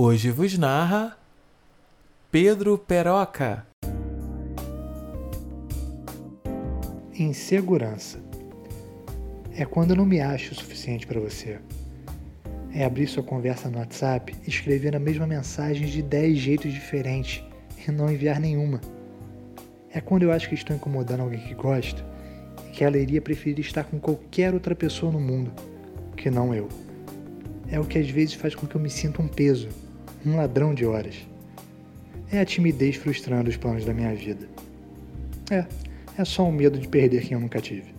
Hoje vos narra Pedro Peroca. Insegurança é quando não me acho o suficiente para você. É abrir sua conversa no WhatsApp escrever a mesma mensagem de 10 jeitos diferentes e não enviar nenhuma. É quando eu acho que estou incomodando alguém que gosta e que ela iria preferir estar com qualquer outra pessoa no mundo que não eu. É o que às vezes faz com que eu me sinta um peso, um ladrão de horas. É a timidez frustrando os planos da minha vida. É, é só o medo de perder quem eu nunca tive.